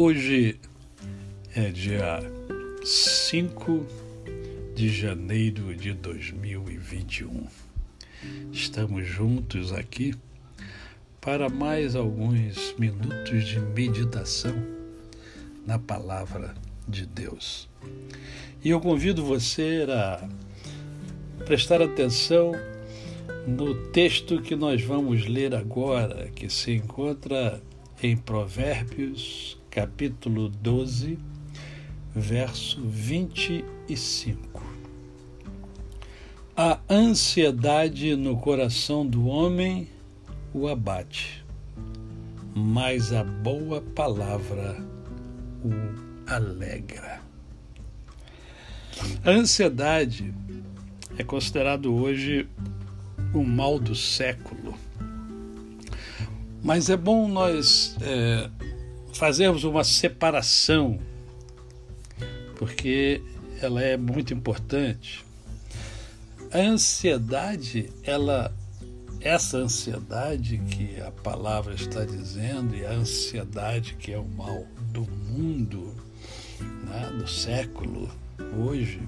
Hoje é dia 5 de janeiro de 2021. Estamos juntos aqui para mais alguns minutos de meditação na palavra de Deus. E eu convido você a prestar atenção no texto que nós vamos ler agora, que se encontra em Provérbios, capítulo 12, verso 25. A ansiedade no coração do homem o abate, mas a boa palavra o alegra. A ansiedade é considerado hoje o mal do século. Mas é bom nós é, fazermos uma separação, porque ela é muito importante. A ansiedade, ela, essa ansiedade que a palavra está dizendo, e a ansiedade que é o mal do mundo, né, do século, hoje,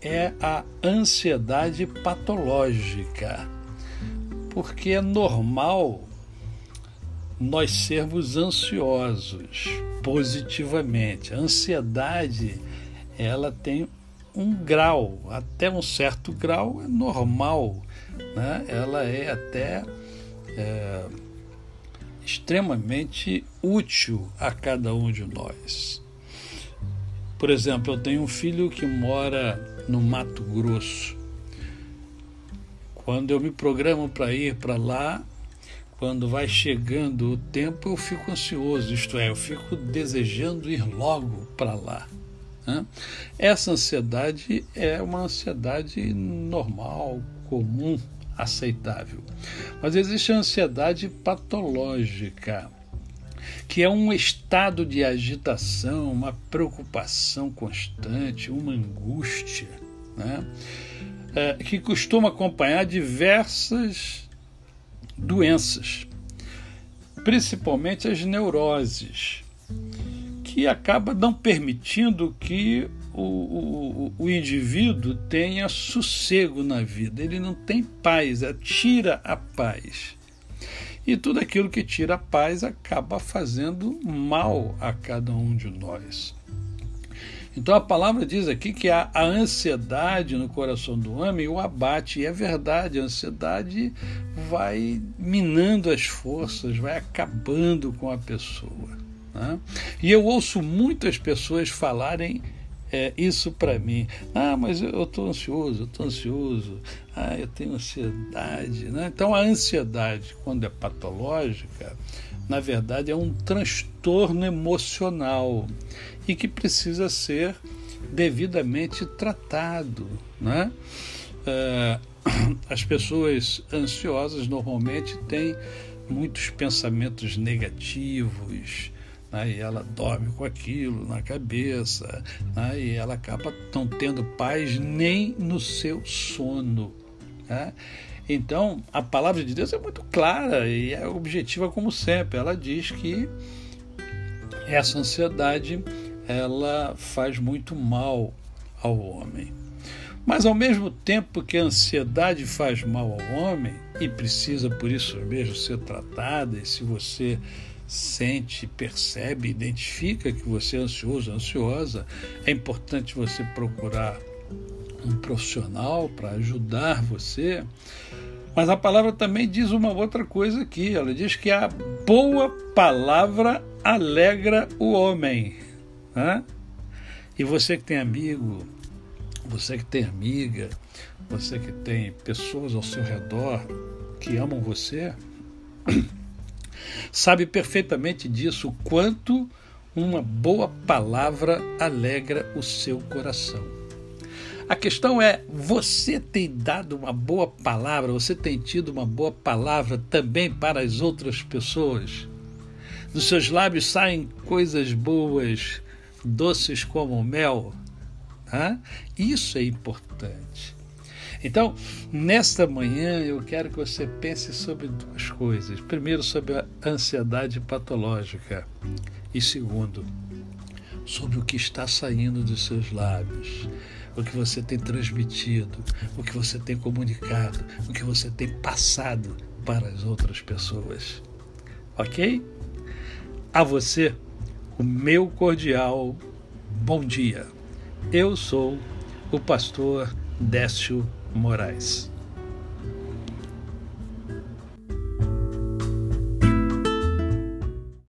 é a ansiedade patológica, porque é normal nós sermos ansiosos positivamente. A ansiedade, ela tem um grau, até um certo grau é normal, né? ela é até é, extremamente útil a cada um de nós. Por exemplo, eu tenho um filho que mora no Mato Grosso. Quando eu me programo para ir para lá, quando vai chegando o tempo, eu fico ansioso, isto é, eu fico desejando ir logo para lá. Né? Essa ansiedade é uma ansiedade normal, comum, aceitável. Mas existe a ansiedade patológica que é um estado de agitação, uma preocupação constante, uma angústia, né? é, que costuma acompanhar diversas doenças, principalmente as neuroses, que acaba não permitindo que o, o, o indivíduo tenha sossego na vida. Ele não tem paz, é, tira a paz. E tudo aquilo que tira a paz acaba fazendo mal a cada um de nós. Então a palavra diz aqui que a, a ansiedade no coração do homem o abate, e é verdade, a ansiedade vai minando as forças, vai acabando com a pessoa. Né? E eu ouço muitas pessoas falarem é, isso para mim. Ah, mas eu estou ansioso, eu estou ansioso. Ah, eu tenho ansiedade. Né? Então, a ansiedade, quando é patológica, na verdade é um transtorno emocional e que precisa ser devidamente tratado. Né? É, as pessoas ansiosas normalmente têm muitos pensamentos negativos, né? e ela dorme com aquilo na cabeça, né? e ela acaba não tendo paz nem no seu sono. Né? Então, a palavra de Deus é muito clara e é objetiva como sempre. Ela diz que essa ansiedade ela faz muito mal ao homem. Mas ao mesmo tempo que a ansiedade faz mal ao homem e precisa por isso mesmo ser tratada, e se você sente, percebe, identifica que você é ansioso, ansiosa, é importante você procurar um profissional para ajudar você. Mas a palavra também diz uma outra coisa aqui. Ela diz que a boa palavra alegra o homem. Né? E você que tem amigo, você que tem amiga, você que tem pessoas ao seu redor que amam você, sabe perfeitamente disso, o quanto uma boa palavra alegra o seu coração. A questão é: você tem dado uma boa palavra, você tem tido uma boa palavra também para as outras pessoas? Dos seus lábios saem coisas boas, doces como mel. Né? Isso é importante. Então, nesta manhã, eu quero que você pense sobre duas coisas. Primeiro, sobre a ansiedade patológica, E segundo, sobre o que está saindo dos seus lábios, o que você tem transmitido, o que você tem comunicado, o que você tem passado para as outras pessoas. Ok? A você, o meu cordial bom dia. Eu sou o pastor Décio Moraes.